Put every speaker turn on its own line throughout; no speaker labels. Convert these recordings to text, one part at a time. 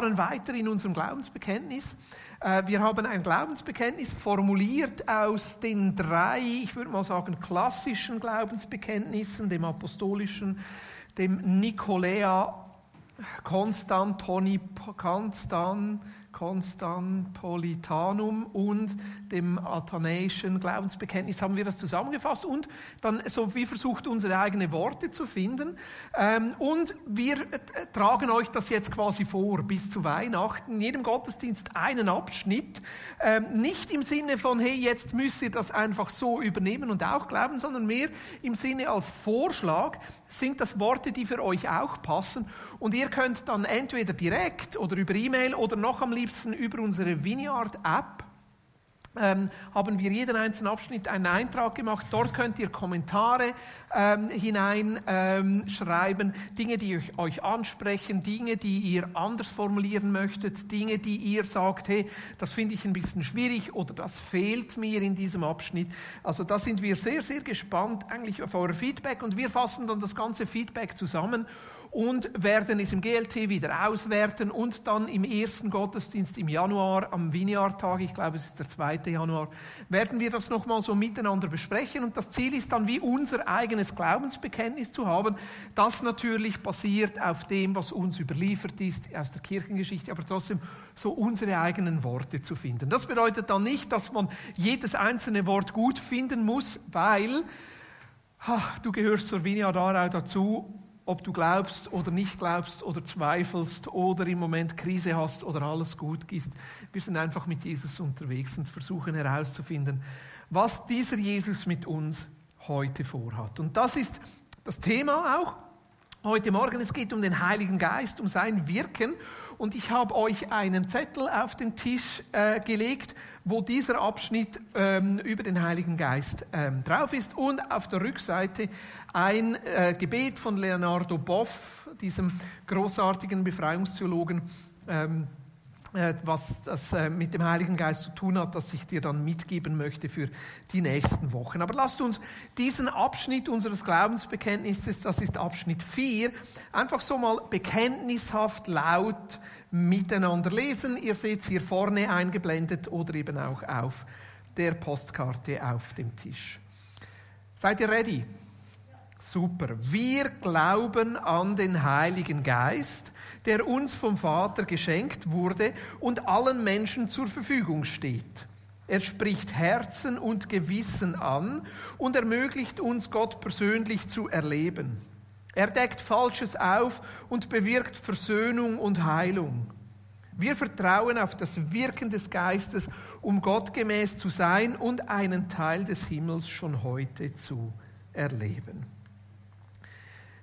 fahren weiter in unserem Glaubensbekenntnis. Äh, wir haben ein Glaubensbekenntnis formuliert aus den drei, ich würde mal sagen, klassischen Glaubensbekenntnissen, dem apostolischen, dem Nikolea Konstantoni, Konstan, Konstanpolitanum und dem athanäischen Glaubensbekenntnis haben wir das zusammengefasst und dann so wie versucht, unsere eigenen Worte zu finden. Ähm, und wir tragen euch das jetzt quasi vor bis zu Weihnachten. In jedem Gottesdienst einen Abschnitt. Ähm, nicht im Sinne von, hey, jetzt müsst ihr das einfach so übernehmen und auch glauben, sondern mehr im Sinne als Vorschlag sind das Worte, die für euch auch passen. Und ihr könnt dann entweder direkt oder über E-Mail oder noch am liebsten liebsten über unsere Vineyard-App ähm, haben wir jeden einzelnen Abschnitt einen Eintrag gemacht. Dort könnt ihr Kommentare ähm, hineinschreiben, ähm, Dinge, die euch, euch, ansprechen, Dinge, die ihr anders formulieren möchtet, Dinge, die ihr sagt, hey, das finde ich ein bisschen schwierig oder das fehlt mir in diesem Abschnitt. Also da sind wir sehr, sehr gespannt eigentlich auf euer Feedback und wir fassen dann das ganze Feedback zusammen und werden es im GLT wieder auswerten und dann im ersten Gottesdienst im Januar, am Vineyard-Tag, ich glaube es ist der 2. Januar, werden wir das nochmal so miteinander besprechen und das Ziel ist dann wie unser eigenes Glaubensbekenntnis zu haben, das natürlich basiert auf dem, was uns überliefert ist aus der Kirchengeschichte, aber trotzdem so unsere eigenen Worte zu finden. Das bedeutet dann nicht, dass man jedes einzelne Wort gut finden muss, weil ach, du gehörst zur Vineyard Aarau dazu ob du glaubst oder nicht glaubst oder zweifelst oder im Moment Krise hast oder alles gut ist. Wir sind einfach mit Jesus unterwegs und versuchen herauszufinden, was dieser Jesus mit uns heute vorhat. Und das ist das Thema auch heute Morgen. Es geht um den Heiligen Geist, um sein Wirken. Und ich habe euch einen Zettel auf den Tisch äh, gelegt, wo dieser Abschnitt ähm, über den Heiligen Geist ähm, drauf ist. Und auf der Rückseite ein äh, Gebet von Leonardo Boff, diesem großartigen Befreiungstheologen. Ähm, äh, was das äh, mit dem Heiligen Geist zu tun hat, das ich dir dann mitgeben möchte für die nächsten Wochen. Aber lasst uns diesen Abschnitt unseres Glaubensbekenntnisses, das ist Abschnitt 4, einfach so mal bekenntnishaft laut miteinander lesen. Ihr seht es hier vorne eingeblendet oder eben auch auf der Postkarte auf dem Tisch. Seid ihr ready? Super. Wir glauben an den Heiligen Geist, der uns vom Vater geschenkt wurde und allen Menschen zur Verfügung steht. Er spricht Herzen und Gewissen an und ermöglicht uns, Gott persönlich zu erleben. Er deckt Falsches auf und bewirkt Versöhnung und Heilung. Wir vertrauen auf das Wirken des Geistes, um gottgemäß zu sein und einen Teil des Himmels schon heute zu erleben.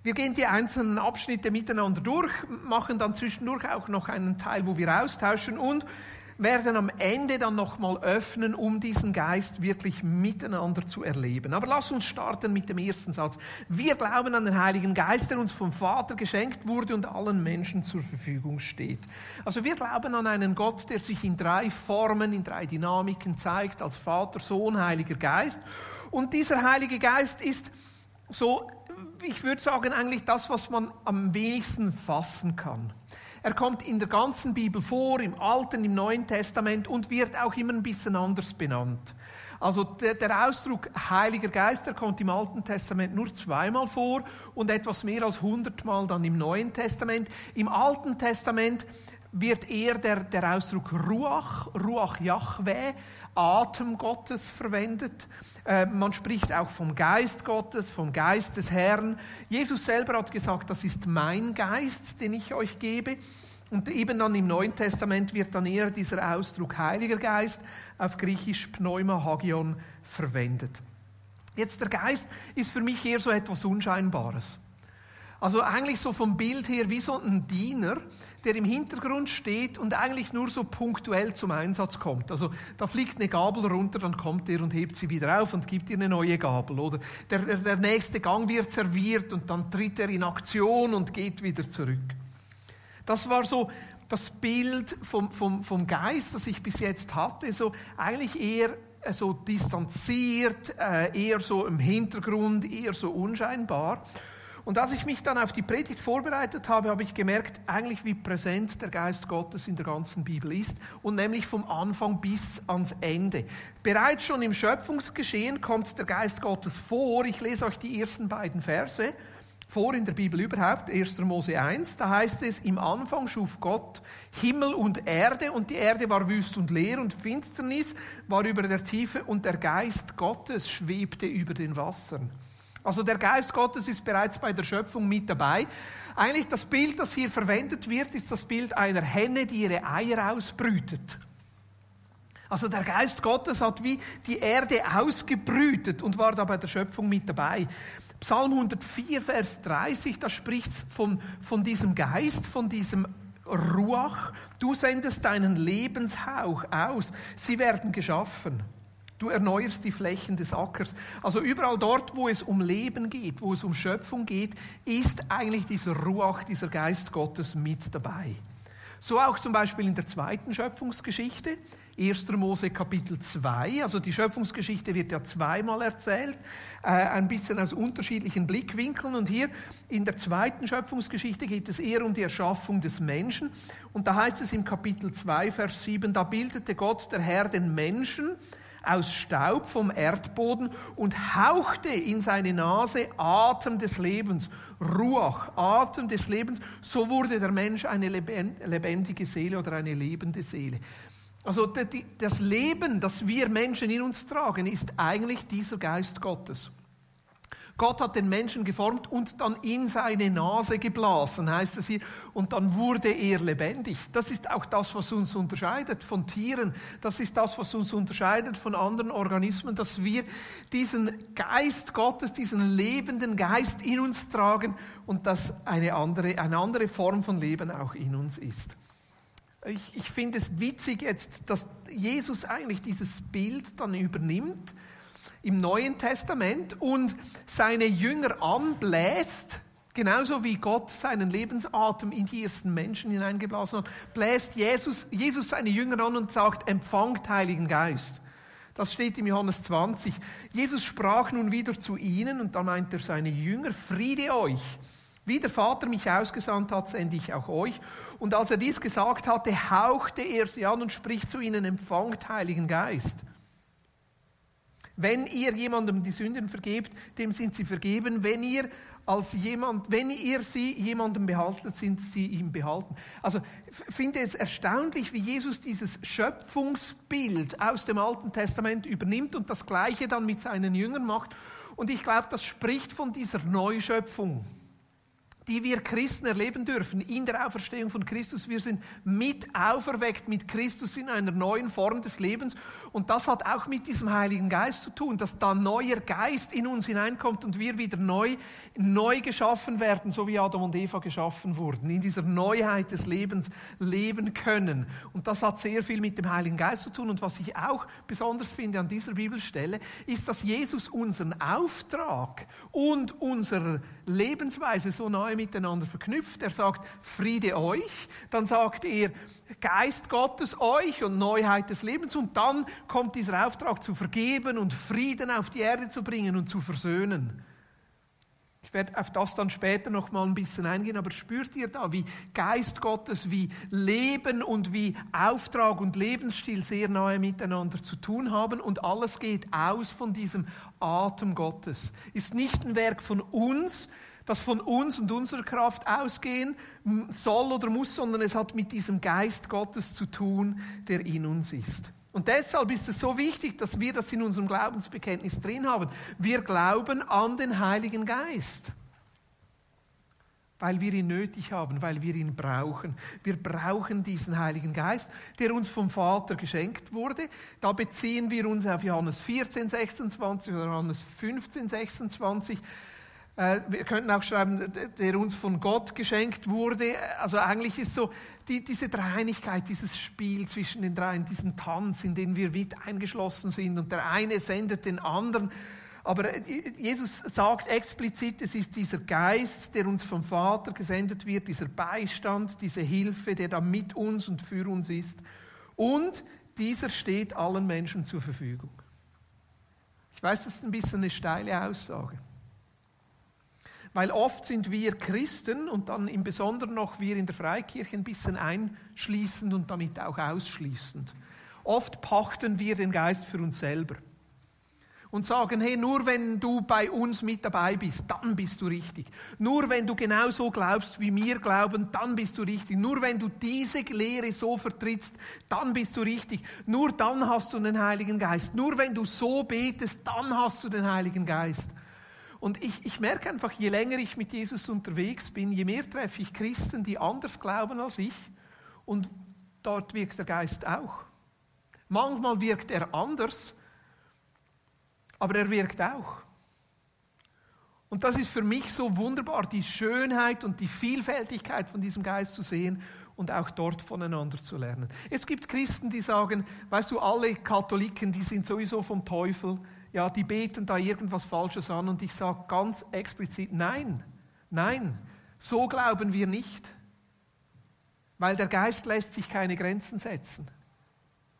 Wir gehen die einzelnen Abschnitte miteinander durch, machen dann zwischendurch auch noch einen Teil, wo wir austauschen und werden am Ende dann nochmal öffnen, um diesen Geist wirklich miteinander zu erleben. Aber lass uns starten mit dem ersten Satz. Wir glauben an den Heiligen Geist, der uns vom Vater geschenkt wurde und allen Menschen zur Verfügung steht. Also wir glauben an einen Gott, der sich in drei Formen, in drei Dynamiken zeigt, als Vater, Sohn, Heiliger Geist. Und dieser Heilige Geist ist so ich würde sagen, eigentlich das, was man am wenigsten fassen kann. Er kommt in der ganzen Bibel vor, im Alten, im Neuen Testament und wird auch immer ein bisschen anders benannt. Also der, der, Ausdruck Heiliger Geist, der kommt im Alten Testament nur zweimal vor und etwas mehr als hundertmal dann im Neuen Testament. Im Alten Testament wird eher der, der Ausdruck Ruach, Ruach Yahweh, Atem Gottes verwendet. Äh, man spricht auch vom Geist Gottes, vom Geist des Herrn. Jesus selber hat gesagt, das ist mein Geist, den ich euch gebe. Und eben dann im Neuen Testament wird dann eher dieser Ausdruck Heiliger Geist auf Griechisch Pneuma Hagion verwendet. Jetzt der Geist ist für mich eher so etwas Unscheinbares. Also eigentlich so vom Bild her wie so ein Diener, der im Hintergrund steht und eigentlich nur so punktuell zum Einsatz kommt. Also da fliegt eine Gabel runter, dann kommt er und hebt sie wieder auf und gibt ihr eine neue Gabel. Oder der, der nächste Gang wird serviert und dann tritt er in Aktion und geht wieder zurück. Das war so das Bild vom, vom, vom Geist, das ich bis jetzt hatte, so eigentlich eher äh, so distanziert, äh, eher so im Hintergrund, eher so unscheinbar. Und als ich mich dann auf die Predigt vorbereitet habe, habe ich gemerkt, eigentlich wie präsent der Geist Gottes in der ganzen Bibel ist und nämlich vom Anfang bis ans Ende. Bereits schon im Schöpfungsgeschehen kommt der Geist Gottes vor. Ich lese euch die ersten beiden Verse vor in der Bibel überhaupt, 1. Mose 1, da heißt es, im Anfang schuf Gott Himmel und Erde und die Erde war wüst und leer und Finsternis war über der Tiefe und der Geist Gottes schwebte über den Wassern. Also der Geist Gottes ist bereits bei der Schöpfung mit dabei. Eigentlich das Bild, das hier verwendet wird, ist das Bild einer Henne, die ihre Eier ausbrütet. Also der Geist Gottes hat wie die Erde ausgebrütet und war da bei der Schöpfung mit dabei. Psalm 104, Vers 30, da spricht von, von diesem Geist, von diesem Ruach. Du sendest deinen Lebenshauch aus. Sie werden geschaffen. Du erneuerst die Flächen des Ackers. Also überall dort, wo es um Leben geht, wo es um Schöpfung geht, ist eigentlich dieser Ruach, dieser Geist Gottes mit dabei. So auch zum Beispiel in der zweiten Schöpfungsgeschichte, 1. Mose Kapitel 2. Also die Schöpfungsgeschichte wird ja zweimal erzählt, äh, ein bisschen aus unterschiedlichen Blickwinkeln. Und hier in der zweiten Schöpfungsgeschichte geht es eher um die Erschaffung des Menschen. Und da heißt es im Kapitel 2, Vers 7, da bildete Gott der Herr den Menschen aus Staub vom Erdboden und hauchte in seine Nase Atem des Lebens, Ruach, Atem des Lebens. So wurde der Mensch eine lebendige Seele oder eine lebende Seele. Also das Leben, das wir Menschen in uns tragen, ist eigentlich dieser Geist Gottes. Gott hat den Menschen geformt und dann in seine Nase geblasen, heißt es hier, und dann wurde er lebendig. Das ist auch das, was uns unterscheidet von Tieren. Das ist das, was uns unterscheidet von anderen Organismen, dass wir diesen Geist Gottes, diesen lebenden Geist in uns tragen und dass eine andere, eine andere Form von Leben auch in uns ist. Ich, ich finde es witzig jetzt, dass Jesus eigentlich dieses Bild dann übernimmt im Neuen Testament und seine Jünger anbläst, genauso wie Gott seinen Lebensatem in die ersten Menschen hineingeblasen hat, bläst Jesus, Jesus seine Jünger an und sagt, empfangt Heiligen Geist. Das steht im Johannes 20. Jesus sprach nun wieder zu ihnen und da meint er seine Jünger, Friede euch. Wie der Vater mich ausgesandt hat, sende ich auch euch. Und als er dies gesagt hatte, hauchte er sie an und spricht zu ihnen, empfangt Heiligen Geist. Wenn ihr jemandem die Sünden vergebt, dem sind sie vergeben. Wenn ihr als jemand, wenn ihr sie jemandem behaltet, sind sie ihm behalten. Also finde es erstaunlich, wie Jesus dieses Schöpfungsbild aus dem Alten Testament übernimmt und das Gleiche dann mit seinen Jüngern macht. Und ich glaube, das spricht von dieser Neuschöpfung die wir Christen erleben dürfen in der Auferstehung von Christus. Wir sind mit auferweckt mit Christus in einer neuen Form des Lebens. Und das hat auch mit diesem Heiligen Geist zu tun, dass da neuer Geist in uns hineinkommt und wir wieder neu, neu geschaffen werden, so wie Adam und Eva geschaffen wurden, in dieser Neuheit des Lebens leben können. Und das hat sehr viel mit dem Heiligen Geist zu tun. Und was ich auch besonders finde an dieser Bibelstelle, ist, dass Jesus unseren Auftrag und unsere Lebensweise so neu miteinander verknüpft. Er sagt Friede euch, dann sagt er Geist Gottes euch und Neuheit des Lebens und dann kommt dieser Auftrag zu vergeben und Frieden auf die Erde zu bringen und zu versöhnen. Ich werde auf das dann später noch mal ein bisschen eingehen, aber spürt ihr da, wie Geist Gottes, wie Leben und wie Auftrag und Lebensstil sehr nahe miteinander zu tun haben und alles geht aus von diesem Atem Gottes. Ist nicht ein Werk von uns, das von uns und unserer Kraft ausgehen soll oder muss, sondern es hat mit diesem Geist Gottes zu tun, der in uns ist. Und deshalb ist es so wichtig, dass wir das in unserem Glaubensbekenntnis drin haben. Wir glauben an den Heiligen Geist. Weil wir ihn nötig haben, weil wir ihn brauchen. Wir brauchen diesen Heiligen Geist, der uns vom Vater geschenkt wurde. Da beziehen wir uns auf Johannes 14, 26 oder Johannes 15, 26. Äh, wir könnten auch schreiben, der uns von Gott geschenkt wurde. Also eigentlich ist so die, diese Dreieinigkeit, dieses Spiel zwischen den dreien, diesen Tanz, in den wir mit eingeschlossen sind und der eine sendet den anderen. Aber Jesus sagt explizit, es ist dieser Geist, der uns vom Vater gesendet wird, dieser Beistand, diese Hilfe, der da mit uns und für uns ist. Und dieser steht allen Menschen zur Verfügung. Ich weiß, das ist ein bisschen eine steile Aussage. Weil oft sind wir Christen und dann im Besonderen noch wir in der Freikirche ein bisschen einschließend und damit auch ausschließend. Oft pachten wir den Geist für uns selber und sagen, hey, nur wenn du bei uns mit dabei bist, dann bist du richtig. Nur wenn du genauso glaubst, wie wir glauben, dann bist du richtig. Nur wenn du diese Lehre so vertrittst, dann bist du richtig. Nur dann hast du den Heiligen Geist. Nur wenn du so betest, dann hast du den Heiligen Geist. Und ich, ich merke einfach, je länger ich mit Jesus unterwegs bin, je mehr treffe ich Christen, die anders glauben als ich. Und dort wirkt der Geist auch. Manchmal wirkt er anders, aber er wirkt auch. Und das ist für mich so wunderbar, die Schönheit und die Vielfältigkeit von diesem Geist zu sehen und auch dort voneinander zu lernen. Es gibt Christen, die sagen, weißt du, alle Katholiken, die sind sowieso vom Teufel, ja, die beten da irgendwas Falsches an und ich sage ganz explizit, nein, nein, so glauben wir nicht, weil der Geist lässt sich keine Grenzen setzen.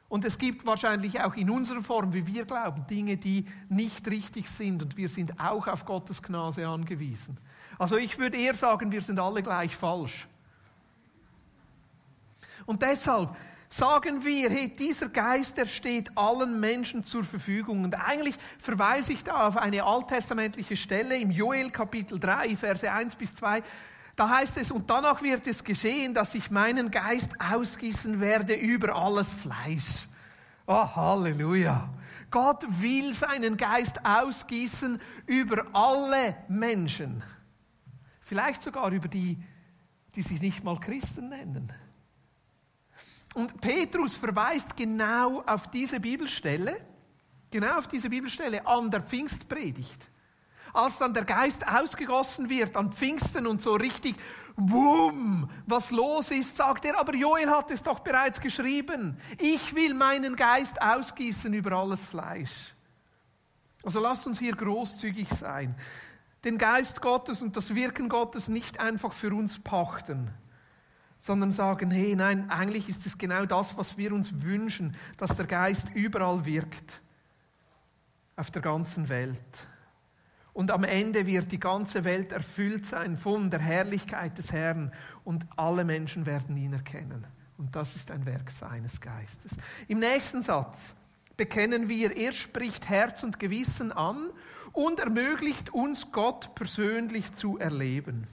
Und es gibt wahrscheinlich auch in unserer Form, wie wir glauben, Dinge, die nicht richtig sind und wir sind auch auf Gottes Gnade angewiesen. Also ich würde eher sagen, wir sind alle gleich falsch. Und deshalb sagen wir, hey, dieser Geist, der steht allen Menschen zur Verfügung. Und eigentlich verweise ich da auf eine alttestamentliche Stelle im Joel Kapitel 3, Verse 1 bis 2. Da heißt es, und danach wird es geschehen, dass ich meinen Geist ausgießen werde über alles Fleisch. Oh, Halleluja. Gott will seinen Geist ausgießen über alle Menschen. Vielleicht sogar über die, die sich nicht mal Christen nennen. Und Petrus verweist genau auf diese Bibelstelle, genau auf diese Bibelstelle an der Pfingstpredigt. Als dann der Geist ausgegossen wird an Pfingsten und so richtig, boom, was los ist, sagt er, aber Joel hat es doch bereits geschrieben. Ich will meinen Geist ausgießen über alles Fleisch. Also lasst uns hier großzügig sein. Den Geist Gottes und das Wirken Gottes nicht einfach für uns pachten sondern sagen, hey, nein, eigentlich ist es genau das, was wir uns wünschen, dass der Geist überall wirkt, auf der ganzen Welt. Und am Ende wird die ganze Welt erfüllt sein von der Herrlichkeit des Herrn und alle Menschen werden ihn erkennen. Und das ist ein Werk seines Geistes. Im nächsten Satz bekennen wir, er spricht Herz und Gewissen an und ermöglicht uns Gott persönlich zu erleben.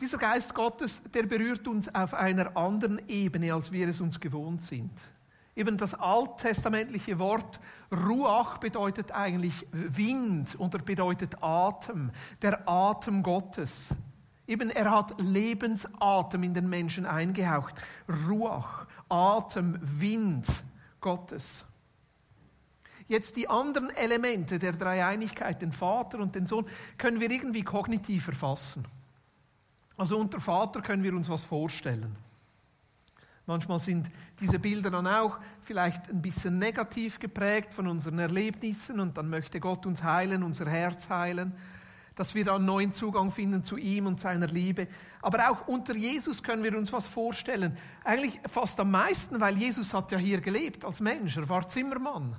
Dieser Geist Gottes, der berührt uns auf einer anderen Ebene, als wir es uns gewohnt sind. Eben das alttestamentliche Wort Ruach bedeutet eigentlich Wind oder bedeutet Atem, der Atem Gottes. Eben er hat Lebensatem in den Menschen eingehaucht. Ruach, Atem, Wind Gottes. Jetzt die anderen Elemente der Dreieinigkeit, den Vater und den Sohn, können wir irgendwie kognitiv erfassen. Also unter Vater können wir uns was vorstellen. Manchmal sind diese Bilder dann auch vielleicht ein bisschen negativ geprägt von unseren Erlebnissen und dann möchte Gott uns heilen, unser Herz heilen, dass wir dann neuen Zugang finden zu ihm und seiner Liebe. Aber auch unter Jesus können wir uns was vorstellen. Eigentlich fast am meisten, weil Jesus hat ja hier gelebt als Mensch, er war Zimmermann.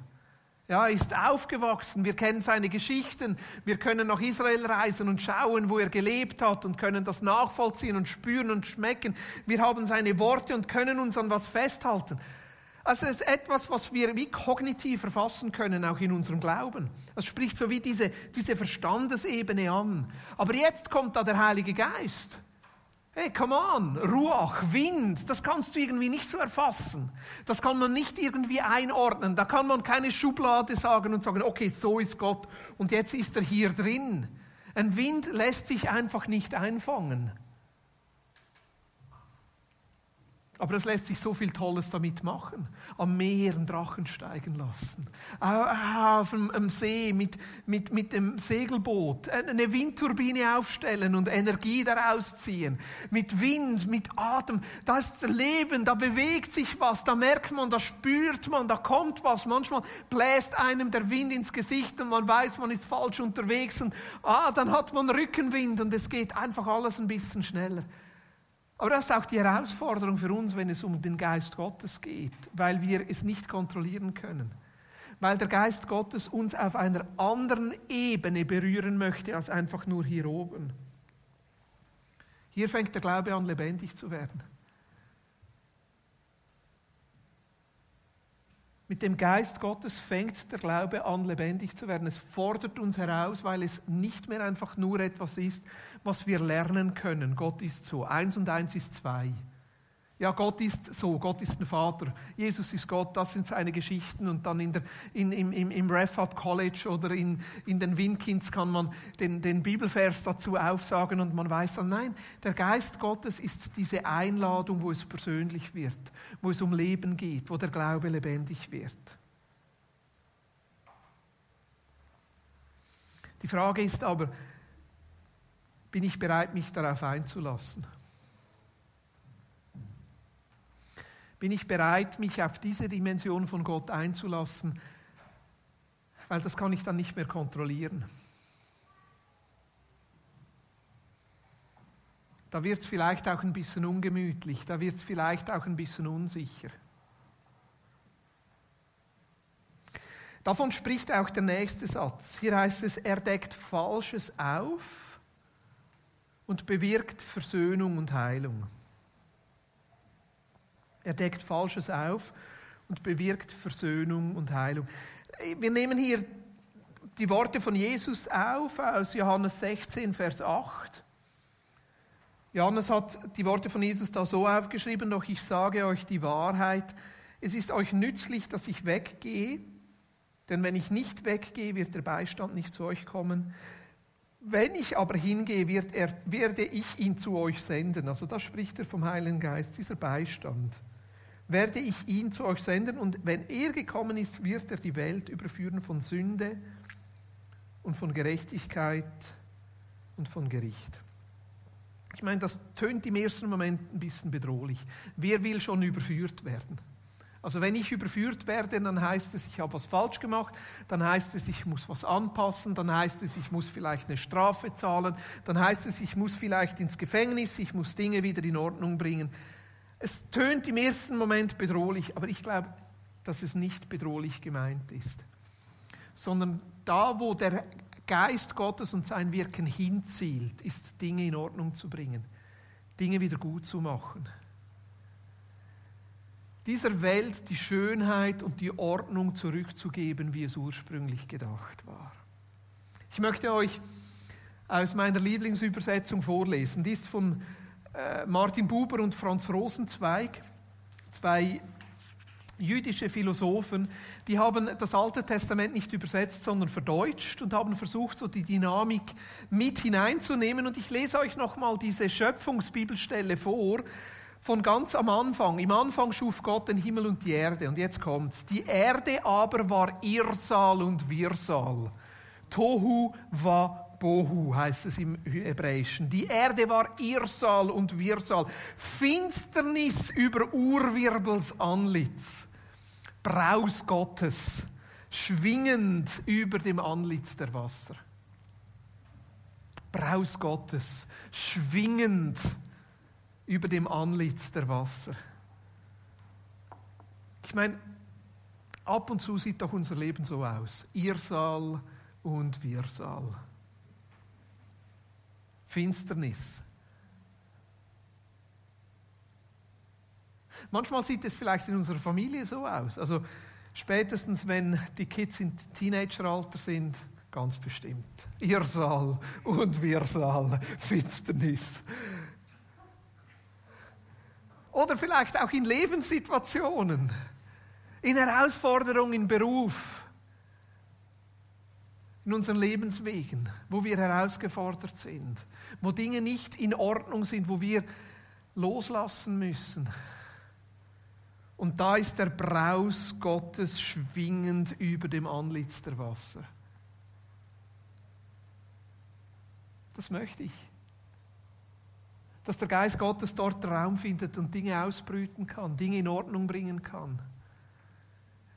Ja, ist aufgewachsen, wir kennen seine Geschichten, wir können nach Israel reisen und schauen, wo er gelebt hat und können das nachvollziehen und spüren und schmecken. Wir haben seine Worte und können uns an was festhalten. Also es ist etwas, was wir wie kognitiv erfassen können, auch in unserem Glauben. Das spricht so wie diese, diese Verstandesebene an. Aber jetzt kommt da der Heilige Geist. Hey, come on, Ruach, Wind, das kannst du irgendwie nicht so erfassen. Das kann man nicht irgendwie einordnen. Da kann man keine Schublade sagen und sagen, okay, so ist Gott und jetzt ist er hier drin. Ein Wind lässt sich einfach nicht einfangen. Aber es lässt sich so viel Tolles damit machen. Am Meer einen Drachen steigen lassen. Auf dem See mit, mit, mit dem Segelboot. Eine Windturbine aufstellen und Energie daraus ziehen. Mit Wind, mit Atem. Das ist Leben, da bewegt sich was, da merkt man, da spürt man, da kommt was. Manchmal bläst einem der Wind ins Gesicht und man weiß, man ist falsch unterwegs. Und ah, dann hat man Rückenwind und es geht einfach alles ein bisschen schneller. Aber das ist auch die Herausforderung für uns, wenn es um den Geist Gottes geht, weil wir es nicht kontrollieren können. weil der Geist Gottes uns auf einer anderen Ebene berühren möchte als einfach nur hier oben. Hier fängt der Glaube an, lebendig zu werden. Mit dem Geist Gottes fängt der Glaube an, lebendig zu werden. Es fordert uns heraus, weil es nicht mehr einfach nur etwas ist, was wir lernen können. Gott ist so. Eins und eins ist zwei. Ja, Gott ist so, Gott ist ein Vater, Jesus ist Gott, das sind seine Geschichten und dann in der, in, im, im, im Ref-Up College oder in, in den Winkins kann man den, den Bibelvers dazu aufsagen und man weiß dann, nein, der Geist Gottes ist diese Einladung, wo es persönlich wird, wo es um Leben geht, wo der Glaube lebendig wird. Die Frage ist aber, bin ich bereit, mich darauf einzulassen? Bin ich bereit, mich auf diese Dimension von Gott einzulassen, weil das kann ich dann nicht mehr kontrollieren. Da wird es vielleicht auch ein bisschen ungemütlich, da wird es vielleicht auch ein bisschen unsicher. Davon spricht auch der nächste Satz. Hier heißt es, er deckt Falsches auf und bewirkt Versöhnung und Heilung. Er deckt Falsches auf und bewirkt Versöhnung und Heilung. Wir nehmen hier die Worte von Jesus auf aus Johannes 16, Vers 8. Johannes hat die Worte von Jesus da so aufgeschrieben, doch ich sage euch die Wahrheit, es ist euch nützlich, dass ich weggehe, denn wenn ich nicht weggehe, wird der Beistand nicht zu euch kommen. Wenn ich aber hingehe, wird er, werde ich ihn zu euch senden. Also da spricht er vom Heiligen Geist, dieser Beistand werde ich ihn zu euch senden und wenn er gekommen ist, wird er die Welt überführen von Sünde und von Gerechtigkeit und von Gericht. Ich meine, das tönt im ersten Moment ein bisschen bedrohlich. Wer will schon überführt werden? Also wenn ich überführt werde, dann heißt es, ich habe was falsch gemacht, dann heißt es, ich muss was anpassen, dann heißt es, ich muss vielleicht eine Strafe zahlen, dann heißt es, ich muss vielleicht ins Gefängnis, ich muss Dinge wieder in Ordnung bringen. Es tönt im ersten Moment bedrohlich, aber ich glaube, dass es nicht bedrohlich gemeint ist, sondern da, wo der Geist Gottes und sein Wirken hinzielt, ist Dinge in Ordnung zu bringen, Dinge wieder gut zu machen. Dieser Welt die Schönheit und die Ordnung zurückzugeben, wie es ursprünglich gedacht war. Ich möchte euch aus meiner Lieblingsübersetzung vorlesen. Die ist von äh, Martin Buber und Franz Rosenzweig, zwei jüdische Philosophen, die haben das Alte Testament nicht übersetzt, sondern verdeutscht und haben versucht, so die Dynamik mit hineinzunehmen. Und ich lese euch nochmal diese Schöpfungsbibelstelle vor, von ganz am Anfang. Im Anfang schuf Gott den Himmel und die Erde. Und jetzt kommt's. Die Erde aber war Irsal und Wirsal. Tohu war Bohu heißt es im Hebräischen. Die Erde war Irsal und Wirsal. Finsternis über Urwirbels Anlitz. Braus Gottes, schwingend über dem Anlitz der Wasser. Braus Gottes, schwingend über dem Anlitz der Wasser. Ich meine, ab und zu sieht doch unser Leben so aus. Irsal und Wirsal. Finsternis. Manchmal sieht es vielleicht in unserer Familie so aus. Also spätestens, wenn die Kids im Teenageralter sind, ganz bestimmt. Irrsal und Wirsal, Finsternis. Oder vielleicht auch in Lebenssituationen, in Herausforderungen im Beruf, in unseren Lebenswegen, wo wir herausgefordert sind, wo Dinge nicht in Ordnung sind, wo wir loslassen müssen. Und da ist der Braus Gottes schwingend über dem Antlitz der Wasser. Das möchte ich. Dass der Geist Gottes dort Raum findet und Dinge ausbrüten kann, Dinge in Ordnung bringen kann.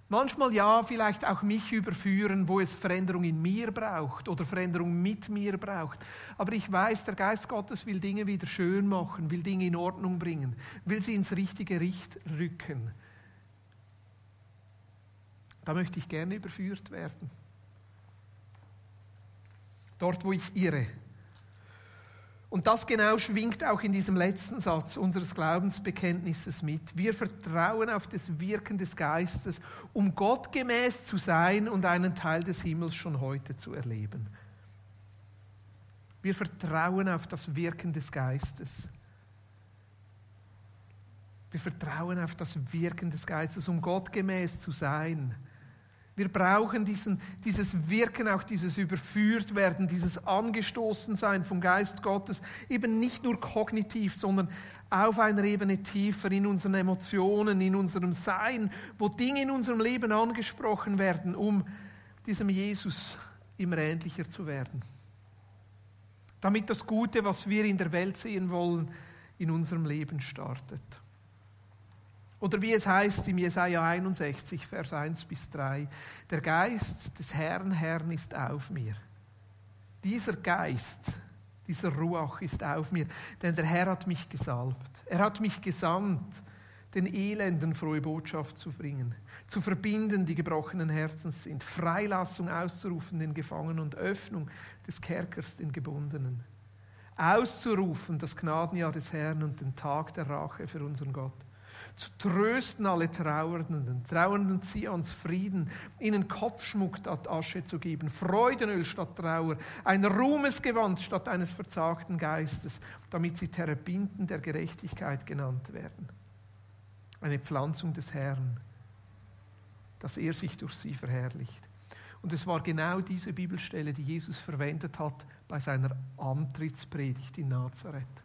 Manchmal ja, vielleicht auch mich überführen, wo es Veränderung in mir braucht oder Veränderung mit mir braucht. Aber ich weiß, der Geist Gottes will Dinge wieder schön machen, will Dinge in Ordnung bringen, will sie ins richtige Licht rücken. Da möchte ich gerne überführt werden. Dort, wo ich irre. Und das genau schwingt auch in diesem letzten Satz unseres Glaubensbekenntnisses mit. Wir vertrauen auf das Wirken des Geistes, um gottgemäß zu sein und einen Teil des Himmels schon heute zu erleben. Wir vertrauen auf das Wirken des Geistes. Wir vertrauen auf das Wirken des Geistes, um gottgemäß zu sein. Wir brauchen diesen, dieses Wirken, auch dieses Überführtwerden, dieses Angestoßensein vom Geist Gottes, eben nicht nur kognitiv, sondern auf einer Ebene tiefer in unseren Emotionen, in unserem Sein, wo Dinge in unserem Leben angesprochen werden, um diesem Jesus immer ähnlicher zu werden damit das Gute, was wir in der Welt sehen wollen, in unserem Leben startet. Oder wie es heißt im Jesaja 61, Vers 1 bis 3, der Geist des Herrn, Herrn ist auf mir. Dieser Geist, dieser Ruach ist auf mir, denn der Herr hat mich gesalbt. Er hat mich gesandt, den Elenden frohe Botschaft zu bringen, zu verbinden, die gebrochenen Herzens sind, Freilassung auszurufen den Gefangenen und Öffnung des Kerkers den Gebundenen, auszurufen das Gnadenjahr des Herrn und den Tag der Rache für unseren Gott, zu trösten alle Trauernden, Trauernden Zions Frieden, ihnen Kopfschmuck statt Asche zu geben, Freudenöl statt Trauer, ein Ruhmesgewand statt eines verzagten Geistes, damit sie Terebinden der Gerechtigkeit genannt werden eine Pflanzung des Herrn, dass er sich durch sie verherrlicht. Und es war genau diese Bibelstelle, die Jesus verwendet hat bei seiner Antrittspredigt in Nazareth.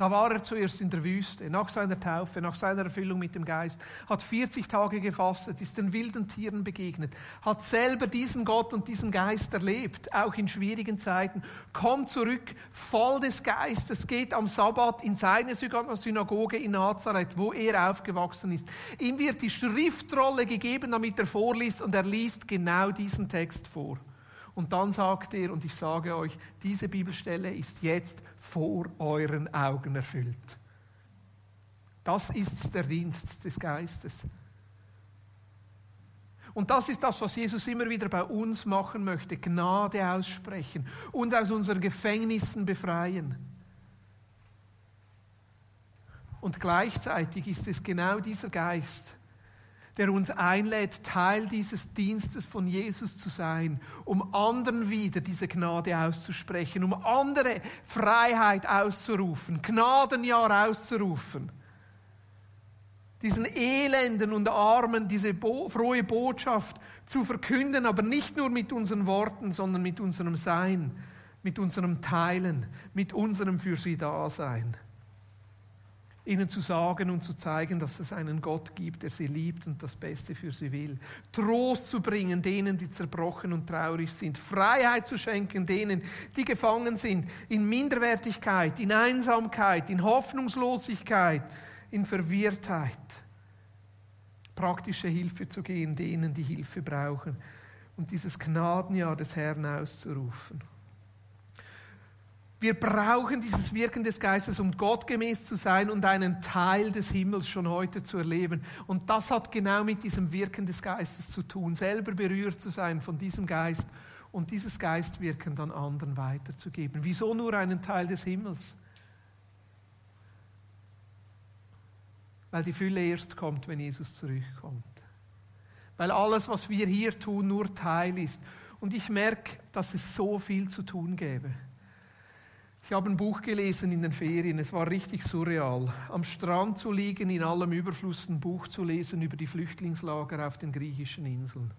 Da war er zuerst in der Wüste, nach seiner Taufe, nach seiner Erfüllung mit dem Geist, hat 40 Tage gefastet, ist den wilden Tieren begegnet, hat selber diesen Gott und diesen Geist erlebt, auch in schwierigen Zeiten, kommt zurück, voll des Geistes, geht am Sabbat in seine Synagoge in Nazareth, wo er aufgewachsen ist. Ihm wird die Schriftrolle gegeben, damit er vorliest und er liest genau diesen Text vor. Und dann sagt er, und ich sage euch, diese Bibelstelle ist jetzt vor euren Augen erfüllt. Das ist der Dienst des Geistes. Und das ist das, was Jesus immer wieder bei uns machen möchte. Gnade aussprechen, uns aus unseren Gefängnissen befreien. Und gleichzeitig ist es genau dieser Geist, der uns einlädt, Teil dieses Dienstes von Jesus zu sein, um anderen wieder diese Gnade auszusprechen, um andere Freiheit auszurufen, Gnadenjahr auszurufen. Diesen Elenden und Armen diese bo frohe Botschaft zu verkünden, aber nicht nur mit unseren Worten, sondern mit unserem Sein, mit unserem Teilen, mit unserem für sie Dasein ihnen zu sagen und zu zeigen, dass es einen Gott gibt, der sie liebt und das Beste für sie will. Trost zu bringen denen, die zerbrochen und traurig sind. Freiheit zu schenken denen, die gefangen sind in Minderwertigkeit, in Einsamkeit, in Hoffnungslosigkeit, in Verwirrtheit. Praktische Hilfe zu gehen denen, die Hilfe brauchen und dieses Gnadenjahr des Herrn auszurufen. Wir brauchen dieses Wirken des Geistes, um gottgemäß zu sein und einen Teil des Himmels schon heute zu erleben. Und das hat genau mit diesem Wirken des Geistes zu tun, selber berührt zu sein von diesem Geist und dieses Geistwirken dann anderen weiterzugeben. Wieso nur einen Teil des Himmels? Weil die Fülle erst kommt, wenn Jesus zurückkommt. Weil alles, was wir hier tun, nur Teil ist. Und ich merke, dass es so viel zu tun gäbe. Ich habe ein Buch gelesen in den Ferien, es war richtig surreal. Am Strand zu liegen, in allem Überfluss ein Buch zu lesen über die Flüchtlingslager auf den griechischen Inseln.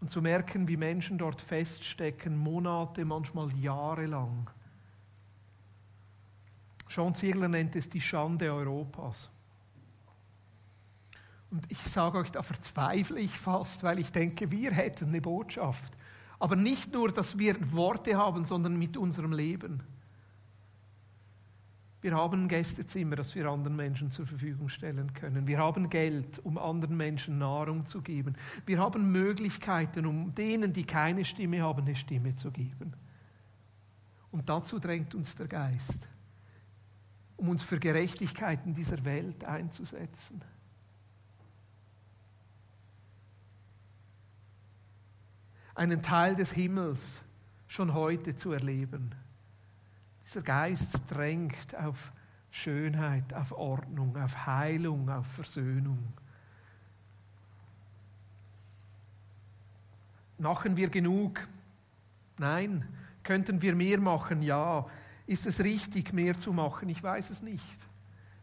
Und zu merken, wie Menschen dort feststecken, Monate, manchmal Jahre lang. Sean Ziegler nennt es die Schande Europas. Und ich sage euch, da verzweifle ich fast, weil ich denke, wir hätten eine Botschaft. Aber nicht nur, dass wir Worte haben, sondern mit unserem Leben. Wir haben Gästezimmer, das wir anderen Menschen zur Verfügung stellen können. Wir haben Geld, um anderen Menschen Nahrung zu geben. Wir haben Möglichkeiten, um denen, die keine Stimme haben, eine Stimme zu geben. Und dazu drängt uns der Geist, um uns für Gerechtigkeit in dieser Welt einzusetzen. Einen Teil des Himmels schon heute zu erleben. Dieser Geist drängt auf Schönheit, auf Ordnung, auf Heilung, auf Versöhnung. Machen wir genug? Nein. Könnten wir mehr machen? Ja. Ist es richtig, mehr zu machen? Ich weiß es nicht.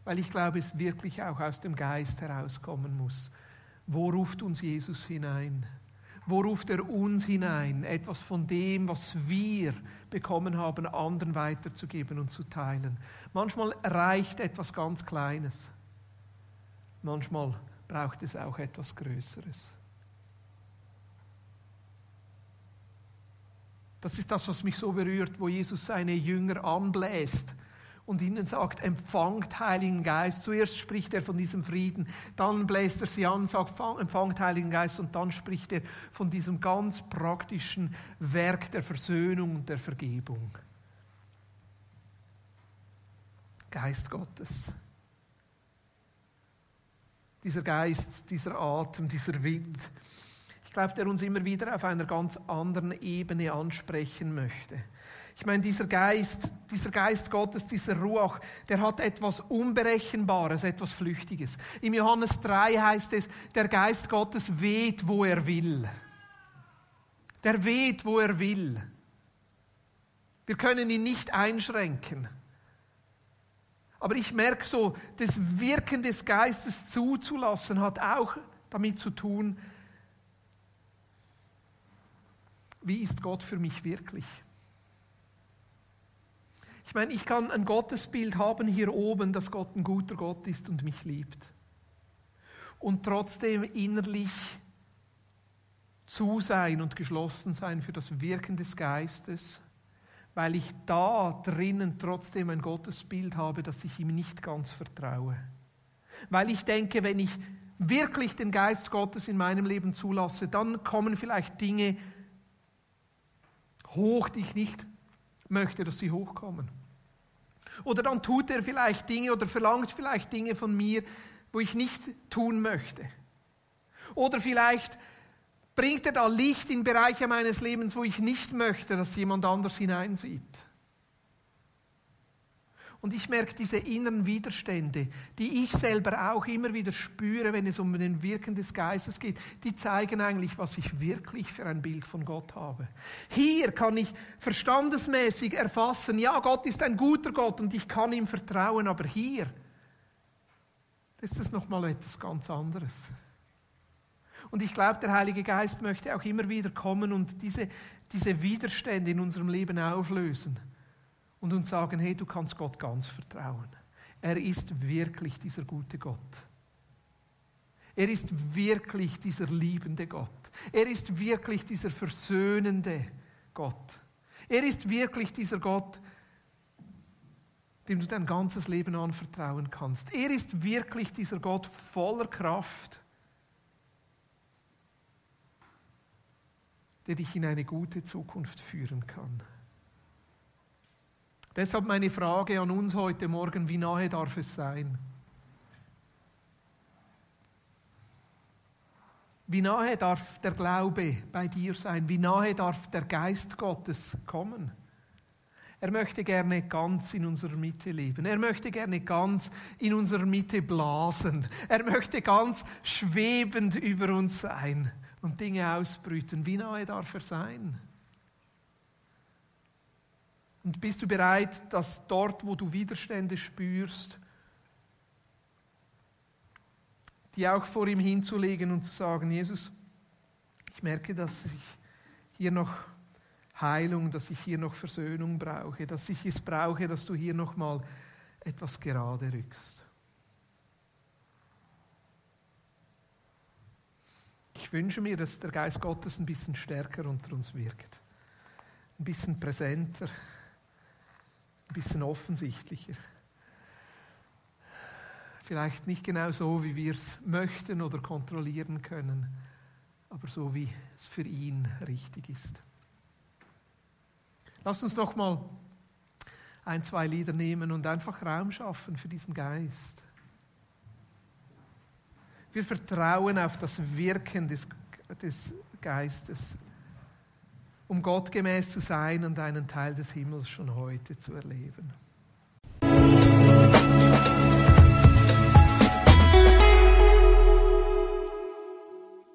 Weil ich glaube, es wirklich auch aus dem Geist herauskommen muss. Wo ruft uns Jesus hinein? Wo ruft er uns hinein? Etwas von dem, was wir bekommen haben, anderen weiterzugeben und zu teilen. Manchmal reicht etwas ganz Kleines. Manchmal braucht es auch etwas Größeres. Das ist das, was mich so berührt, wo Jesus seine Jünger anbläst und ihnen sagt, empfangt Heiligen Geist. Zuerst spricht er von diesem Frieden, dann bläst er sie an, sagt, empfangt Heiligen Geist und dann spricht er von diesem ganz praktischen Werk der Versöhnung und der Vergebung. Geist Gottes. Dieser Geist, dieser Atem, dieser Wind, ich glaube, der uns immer wieder auf einer ganz anderen Ebene ansprechen möchte. Ich meine, dieser Geist, dieser Geist Gottes, dieser Ruach, der hat etwas Unberechenbares, etwas Flüchtiges. Im Johannes 3 heißt es, der Geist Gottes weht, wo er will. Der weht, wo er will. Wir können ihn nicht einschränken. Aber ich merke so, das Wirken des Geistes zuzulassen hat auch damit zu tun, wie ist Gott für mich wirklich? Ich meine, ich kann ein Gottesbild haben hier oben, dass Gott ein guter Gott ist und mich liebt. Und trotzdem innerlich zu sein und geschlossen sein für das Wirken des Geistes, weil ich da drinnen trotzdem ein Gottesbild habe, dass ich ihm nicht ganz vertraue. Weil ich denke, wenn ich wirklich den Geist Gottes in meinem Leben zulasse, dann kommen vielleicht Dinge, hoch, die ich nicht möchte, dass sie hochkommen. Oder dann tut er vielleicht Dinge oder verlangt vielleicht Dinge von mir, wo ich nicht tun möchte. Oder vielleicht bringt er da Licht in Bereiche meines Lebens, wo ich nicht möchte, dass jemand anders hineinsieht. Und ich merke diese inneren Widerstände, die ich selber auch immer wieder spüre, wenn es um den Wirken des Geistes geht, die zeigen eigentlich, was ich wirklich für ein Bild von Gott habe. Hier kann ich verstandesmäßig erfassen, ja, Gott ist ein guter Gott und ich kann ihm vertrauen, aber hier ist es nochmal etwas ganz anderes. Und ich glaube, der Heilige Geist möchte auch immer wieder kommen und diese, diese Widerstände in unserem Leben auflösen und uns sagen, hey, du kannst Gott ganz vertrauen. Er ist wirklich dieser gute Gott. Er ist wirklich dieser liebende Gott. Er ist wirklich dieser versöhnende Gott. Er ist wirklich dieser Gott, dem du dein ganzes Leben anvertrauen kannst. Er ist wirklich dieser Gott voller Kraft, der dich in eine gute Zukunft führen kann. Deshalb meine Frage an uns heute Morgen, wie nahe darf es sein? Wie nahe darf der Glaube bei dir sein? Wie nahe darf der Geist Gottes kommen? Er möchte gerne ganz in unserer Mitte leben. Er möchte gerne ganz in unserer Mitte blasen. Er möchte ganz schwebend über uns sein und Dinge ausbrüten. Wie nahe darf er sein? Und bist du bereit, dass dort, wo du Widerstände spürst, die auch vor ihm hinzulegen und zu sagen, Jesus, ich merke, dass ich hier noch Heilung, dass ich hier noch Versöhnung brauche, dass ich es brauche, dass du hier noch mal etwas gerade rückst. Ich wünsche mir, dass der Geist Gottes ein bisschen stärker unter uns wirkt, ein bisschen präsenter, ein bisschen offensichtlicher. Vielleicht nicht genau so, wie wir es möchten oder kontrollieren können, aber so, wie es für ihn richtig ist. Lasst uns noch mal ein, zwei Lieder nehmen und einfach Raum schaffen für diesen Geist. Wir vertrauen auf das Wirken des, des Geistes. Um gottgemäß zu sein und einen Teil des Himmels schon heute zu erleben.